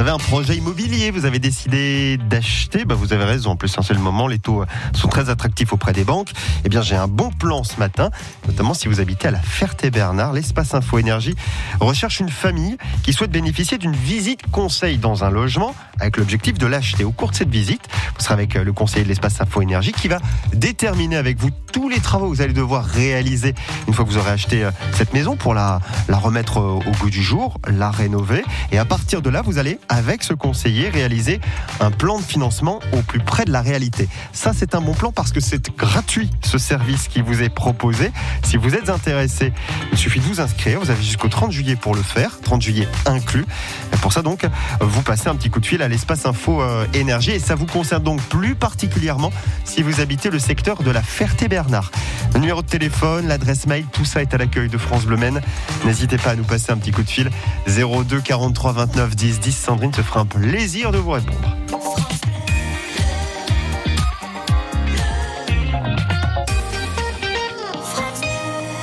Vous avez un projet immobilier, vous avez décidé d'acheter, bah vous avez raison. En plus, c'est le moment, les taux sont très attractifs auprès des banques. Eh bien, j'ai un bon plan ce matin, notamment si vous habitez à la Ferté-Bernard. L'espace Info Énergie recherche une famille qui souhaite bénéficier d'une visite conseil dans un logement avec l'objectif de l'acheter. Au cours de cette visite, vous serez avec le conseiller de l'espace Info Énergie qui va déterminer avec vous tous les travaux que vous allez devoir réaliser une fois que vous aurez acheté euh, cette maison pour la, la remettre euh, au goût du jour, la rénover. Et à partir de là, vous allez, avec ce conseiller, réaliser un plan de financement au plus près de la réalité. Ça, c'est un bon plan parce que c'est gratuit ce service qui vous est proposé. Si vous êtes intéressé, il suffit de vous inscrire. Vous avez jusqu'au 30 juillet pour le faire, 30 juillet inclus. Et pour ça, donc, vous passez un petit coup de fil à l'espace info euh, énergie et ça vous concerne donc plus particulièrement si vous habitez le secteur de la Ferté-Bernard. Le numéro de téléphone, l'adresse mail, tout ça est à l'accueil de France Bleu. N'hésitez pas à nous passer un petit coup de fil 02 43 29 10 10. Sandrine se fera un plaisir de vous répondre.